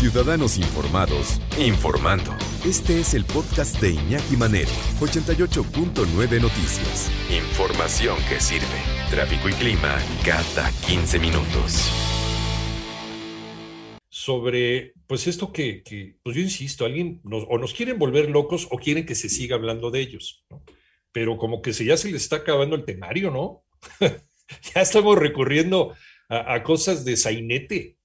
Ciudadanos informados, informando. Este es el podcast de Iñaki Manero, 88.9 Noticias. Información que sirve. Tráfico y clima cada 15 minutos. sobre, pues esto que, pues yo insisto, alguien o nos quieren volver locos o quieren que se siga hablando de ellos. Pero como que se, ya se les está acabando el temario, ¿no? ya estamos recurriendo a, a, cosas de sainete,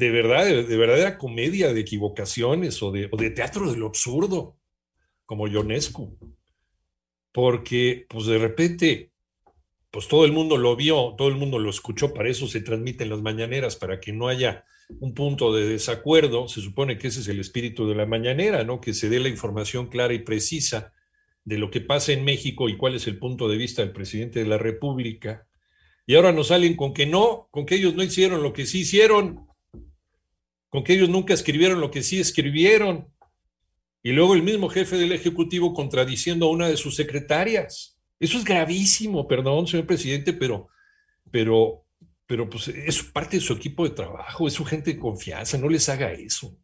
de verdad, de, de verdadera comedia, de equivocaciones o de, o de teatro de lo absurdo, como Ionescu. Porque, pues de repente, pues todo el mundo lo vio, todo el mundo lo escuchó, para eso se transmiten las mañaneras, para que no haya un punto de desacuerdo, se supone que ese es el espíritu de la mañanera, ¿no? Que se dé la información clara y precisa de lo que pasa en México y cuál es el punto de vista del presidente de la República. Y ahora nos salen con que no, con que ellos no hicieron lo que sí hicieron, con que ellos nunca escribieron lo que sí escribieron. Y luego el mismo jefe del Ejecutivo contradiciendo a una de sus secretarias. Eso es gravísimo, perdón, señor presidente, pero, pero pero pues es parte de su equipo de trabajo, es su gente de confianza, no les haga eso.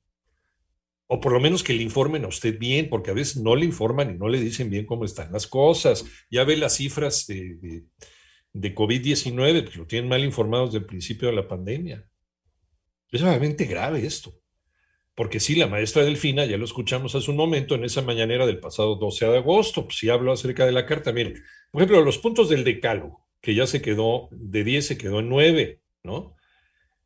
O por lo menos que le informen a usted bien, porque a veces no le informan y no le dicen bien cómo están las cosas. Ya ve las cifras de, de, de COVID-19, pues lo tienen mal informados desde el principio de la pandemia. Es realmente grave esto. Porque sí, la maestra Delfina, ya lo escuchamos hace un momento en esa mañanera del pasado 12 de agosto, pues sí habló acerca de la carta. Miren, por ejemplo, los puntos del decálogo que ya se quedó, de 10 se quedó en 9, ¿no?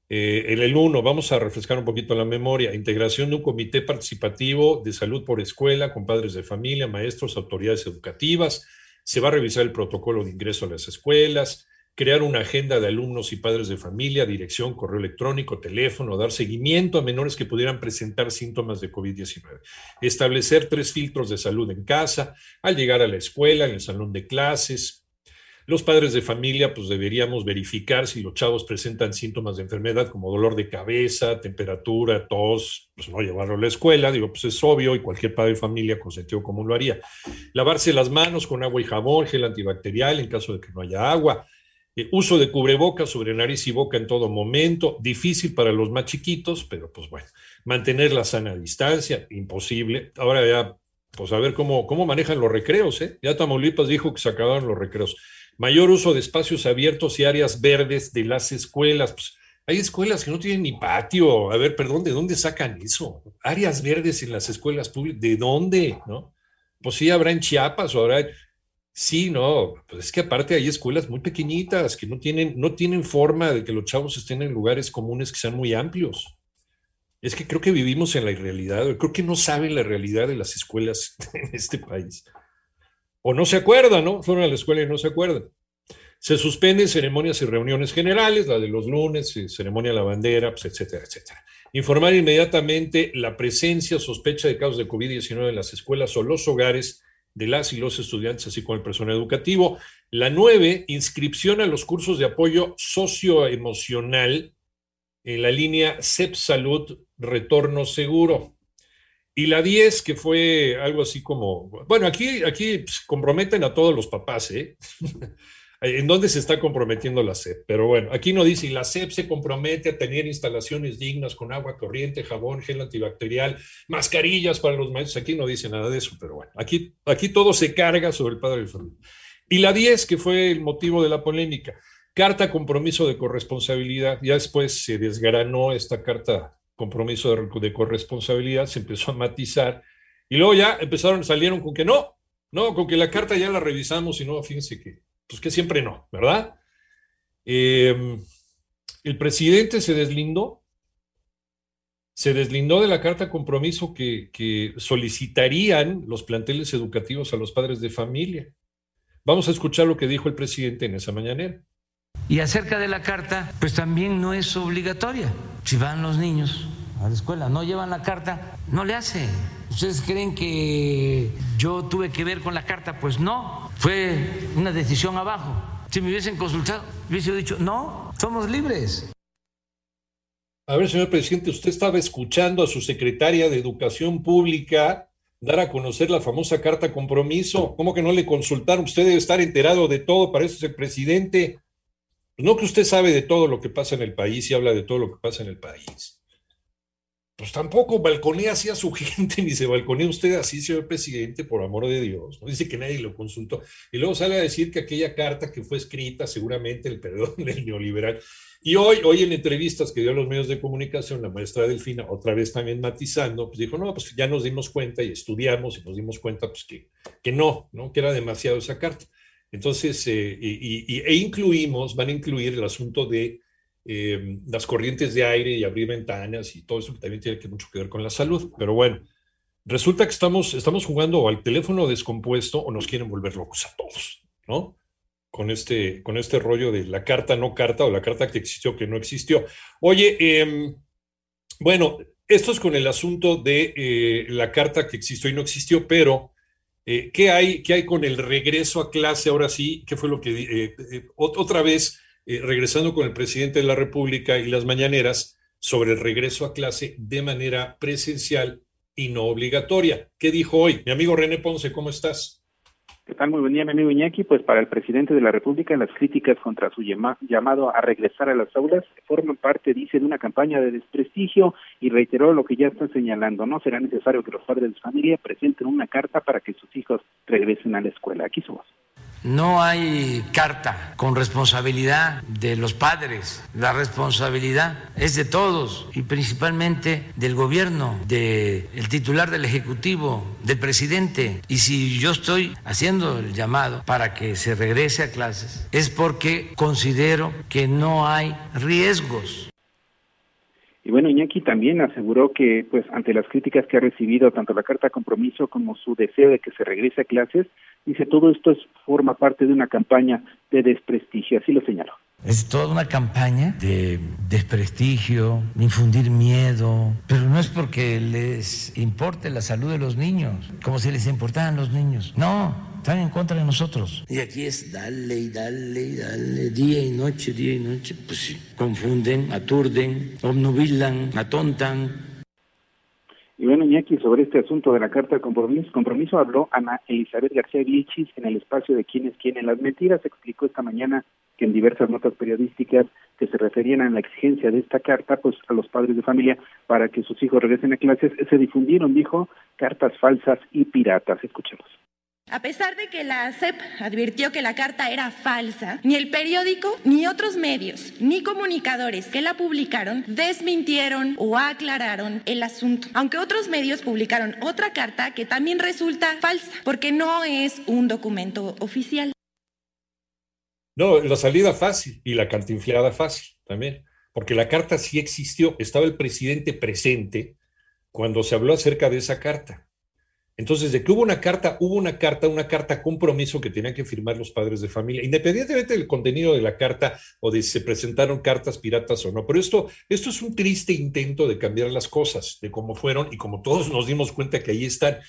Eh, en el 1, vamos a refrescar un poquito la memoria, integración de un comité participativo de salud por escuela con padres de familia, maestros, autoridades educativas, se va a revisar el protocolo de ingreso a las escuelas, crear una agenda de alumnos y padres de familia, dirección, correo electrónico, teléfono, dar seguimiento a menores que pudieran presentar síntomas de COVID-19, establecer tres filtros de salud en casa, al llegar a la escuela, en el salón de clases, los padres de familia, pues deberíamos verificar si los chavos presentan síntomas de enfermedad como dolor de cabeza, temperatura, tos, pues no llevarlo a la escuela, digo, pues es obvio y cualquier padre de familia con sentido común lo haría. Lavarse las manos con agua y jabón, gel antibacterial en caso de que no haya agua. Eh, uso de cubrebocas sobre nariz y boca en todo momento, difícil para los más chiquitos, pero pues bueno, mantener la sana distancia, imposible. Ahora ya, pues a ver cómo, cómo manejan los recreos, ¿eh? Ya Tamaulipas dijo que se acabaron los recreos mayor uso de espacios abiertos y áreas verdes de las escuelas. Pues, hay escuelas que no tienen ni patio. A ver, perdón, ¿de dónde sacan eso? Áreas verdes en las escuelas públicas, ¿de dónde? ¿No? Pues sí, habrá en Chiapas o habrá. Sí, no, pues es que aparte hay escuelas muy pequeñitas que no tienen, no tienen forma de que los chavos estén en lugares comunes que sean muy amplios. Es que creo que vivimos en la irrealidad, creo que no saben la realidad de las escuelas en este país o no se acuerdan, ¿no? Fueron a la escuela y no se acuerdan. Se suspenden ceremonias y reuniones generales, la de los lunes, ceremonia de la bandera, pues, etcétera, etcétera. Informar inmediatamente la presencia, sospecha de casos de COVID-19 en las escuelas o los hogares de las y los estudiantes, así como el personal educativo. La nueve, inscripción a los cursos de apoyo socioemocional en la línea CEP Salud Retorno Seguro. Y la 10, que fue algo así como, bueno, aquí, aquí pues, comprometen a todos los papás, ¿eh? ¿En dónde se está comprometiendo la SEP? Pero bueno, aquí no dice, y la SEP se compromete a tener instalaciones dignas con agua corriente, jabón, gel antibacterial, mascarillas para los maestros. Aquí no dice nada de eso, pero bueno, aquí, aquí todo se carga sobre el padre de familia. Y la 10, que fue el motivo de la polémica, carta compromiso de corresponsabilidad. Ya después se desgranó esta carta compromiso de, de, corresponsabilidad, se empezó a matizar y luego ya empezaron, salieron con que no, no, con que la carta ya la revisamos y no, fíjense que, pues que siempre no, ¿verdad? Eh, el presidente se deslindó, se deslindó de la carta compromiso que, que solicitarían los planteles educativos a los padres de familia. Vamos a escuchar lo que dijo el presidente en esa mañanera. Y acerca de la carta, pues también no es obligatoria. Si van los niños a la escuela, no llevan la carta, no le hace. ¿Ustedes creen que yo tuve que ver con la carta? Pues no, fue una decisión abajo. Si me hubiesen consultado, hubiese dicho, no, somos libres. A ver, señor presidente, usted estaba escuchando a su secretaria de Educación Pública dar a conocer la famosa carta compromiso. ¿Cómo que no le consultaron? Usted debe estar enterado de todo, para eso es el presidente. No que usted sabe de todo lo que pasa en el país y habla de todo lo que pasa en el país pues tampoco balconea así a su gente, ni se balconea usted así, señor presidente, por amor de Dios. ¿no? Dice que nadie lo consultó. Y luego sale a decir que aquella carta que fue escrita, seguramente el perdón del neoliberal. Y hoy, hoy en entrevistas que dio a los medios de comunicación, la maestra Delfina, otra vez también matizando, pues dijo, no, pues ya nos dimos cuenta y estudiamos y nos dimos cuenta pues que, que no, ¿no? que era demasiado esa carta. Entonces, eh, y, e incluimos, van a incluir el asunto de eh, las corrientes de aire y abrir ventanas y todo eso que también tiene que mucho que ver con la salud. Pero bueno, resulta que estamos, estamos jugando al teléfono descompuesto o nos quieren volver locos a todos, ¿no? Con este, con este rollo de la carta no carta o la carta que existió que no existió. Oye, em, bueno, esto es con el asunto de eh, la carta que existió y no existió, pero eh, ¿qué, hay, ¿qué hay con el regreso a clase ahora sí? ¿Qué fue lo que otra vez? Eh, regresando con el presidente de la República y las mañaneras sobre el regreso a clase de manera presencial y no obligatoria. ¿Qué dijo hoy? Mi amigo René Ponce, ¿cómo estás? ¿Qué tal? Muy buen día, mi amigo Iñaki. Pues para el presidente de la República, las críticas contra su llamado a regresar a las aulas forman parte, dice, de una campaña de desprestigio y reiteró lo que ya está señalando. No será necesario que los padres de familia presenten una carta para que sus hijos regresen a la escuela. Aquí su voz. No hay carta con responsabilidad de los padres. La responsabilidad es de todos y principalmente del gobierno, del titular del Ejecutivo, del presidente. Y si yo estoy haciendo el llamado para que se regrese a clases, es porque considero que no hay riesgos y bueno, Iñaki también aseguró que, pues, ante las críticas que ha recibido tanto la carta de compromiso como su deseo de que se regrese a clases, dice todo esto es, forma parte de una campaña de desprestigio, así lo señaló. Es toda una campaña de desprestigio, infundir miedo, pero no es porque les importe la salud de los niños, como si les importaran los niños. No, están en contra de nosotros. Y aquí es dale y dale y dale, día y noche, día y noche. Pues sí, confunden, aturden, obnubilan, atontan, y bueno, Iñaki, sobre este asunto de la Carta de Compromiso, compromiso habló Ana Elizabeth García Vichis en el espacio de Quienes Quieren las Mentiras. Explicó esta mañana que en diversas notas periodísticas que se referían a la exigencia de esta carta, pues a los padres de familia para que sus hijos regresen a clases, se difundieron, dijo, cartas falsas y piratas. Escuchemos. A pesar de que la ACEP advirtió que la carta era falsa, ni el periódico, ni otros medios, ni comunicadores que la publicaron desmintieron o aclararon el asunto. Aunque otros medios publicaron otra carta que también resulta falsa, porque no es un documento oficial. No, la salida fácil y la cantinfleada fácil también, porque la carta sí existió, estaba el presidente presente cuando se habló acerca de esa carta. Entonces, de que hubo una carta, hubo una carta, una carta compromiso que tenían que firmar los padres de familia, independientemente del contenido de la carta o de si se presentaron cartas piratas o no. Pero esto, esto es un triste intento de cambiar las cosas, de cómo fueron y como todos nos dimos cuenta que ahí están.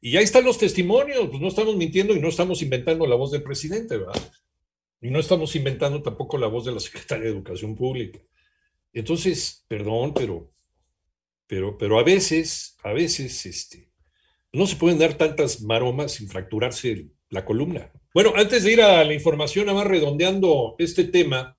Y ahí están los testimonios, pues no estamos mintiendo y no estamos inventando la voz del presidente, ¿verdad? Y no estamos inventando tampoco la voz de la secretaria de Educación Pública. Entonces, perdón, pero, pero, pero a veces, a veces, este, no se pueden dar tantas maromas sin fracturarse la columna. Bueno, antes de ir a la información, nada más redondeando este tema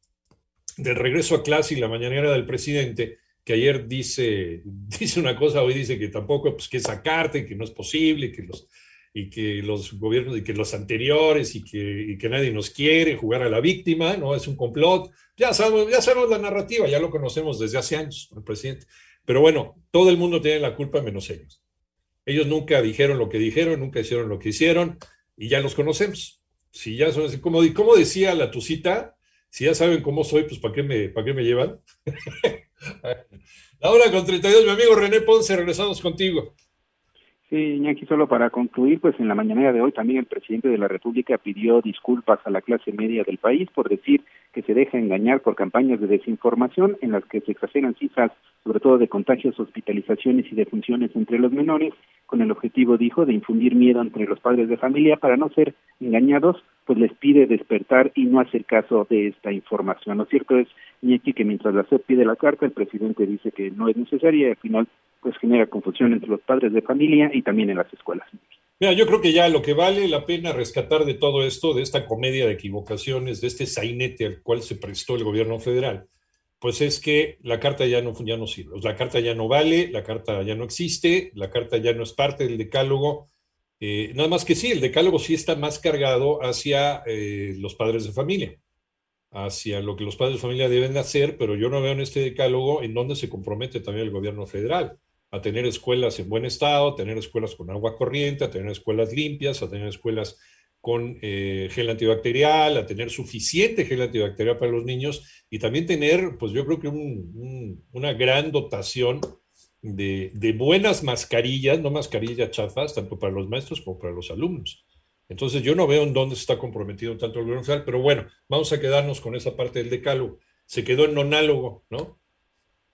del regreso a clase y la mañanera del presidente, que ayer dice, dice una cosa, hoy dice que tampoco, pues que sacarte, que no es posible, que los, y que los gobiernos, y que los anteriores, y que, y que nadie nos quiere jugar a la víctima, ¿no? Es un complot. Ya sabemos, ya sabemos la narrativa, ya lo conocemos desde hace años, el presidente. Pero bueno, todo el mundo tiene la culpa menos ellos. Ellos nunca dijeron lo que dijeron, nunca hicieron lo que hicieron y ya los conocemos. Si ya son así, como, como decía la tucita, si ya saben cómo soy, pues ¿para qué me, para qué me llevan? La hora con 32, mi amigo René Ponce, regresamos contigo. Sí, Iñaki, solo para concluir, pues en la mañana de hoy también el presidente de la República pidió disculpas a la clase media del país por decir que se deja engañar por campañas de desinformación en las que se exageran cifras, sobre todo de contagios, hospitalizaciones y defunciones entre los menores, con el objetivo, dijo, de infundir miedo entre los padres de familia para no ser engañados, pues les pide despertar y no hacer caso de esta información. Lo cierto es, Iñaki, que mientras la SEP pide la carta, el presidente dice que no es necesaria y al final pues genera confusión entre los padres de familia y también en las escuelas. Mira, yo creo que ya lo que vale la pena rescatar de todo esto, de esta comedia de equivocaciones, de este sainete al cual se prestó el gobierno federal, pues es que la carta ya no, ya no sirve. La carta ya no vale, la carta ya no existe, la carta ya no es parte del decálogo. Eh, nada más que sí, el decálogo sí está más cargado hacia eh, los padres de familia, hacia lo que los padres de familia deben hacer, pero yo no veo en este decálogo en donde se compromete también el gobierno federal a tener escuelas en buen estado, a tener escuelas con agua corriente, a tener escuelas limpias, a tener escuelas con eh, gel antibacterial, a tener suficiente gel antibacterial para los niños y también tener, pues yo creo que una gran dotación de, de, buenas mascarillas, no mascarillas chafas, tanto para los maestros como para los alumnos. Entonces yo no veo en dónde se está comprometido tanto el gobierno federal, pero bueno, vamos a quedarnos con esa parte del decálogo. Se quedó en nonálogo, ¿no?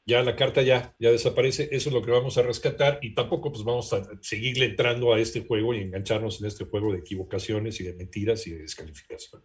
Ya la carta ya, ya desaparece, eso es lo que vamos a rescatar y tampoco pues vamos a seguirle entrando a este juego y engancharnos en este juego de equivocaciones y de mentiras y de descalificación.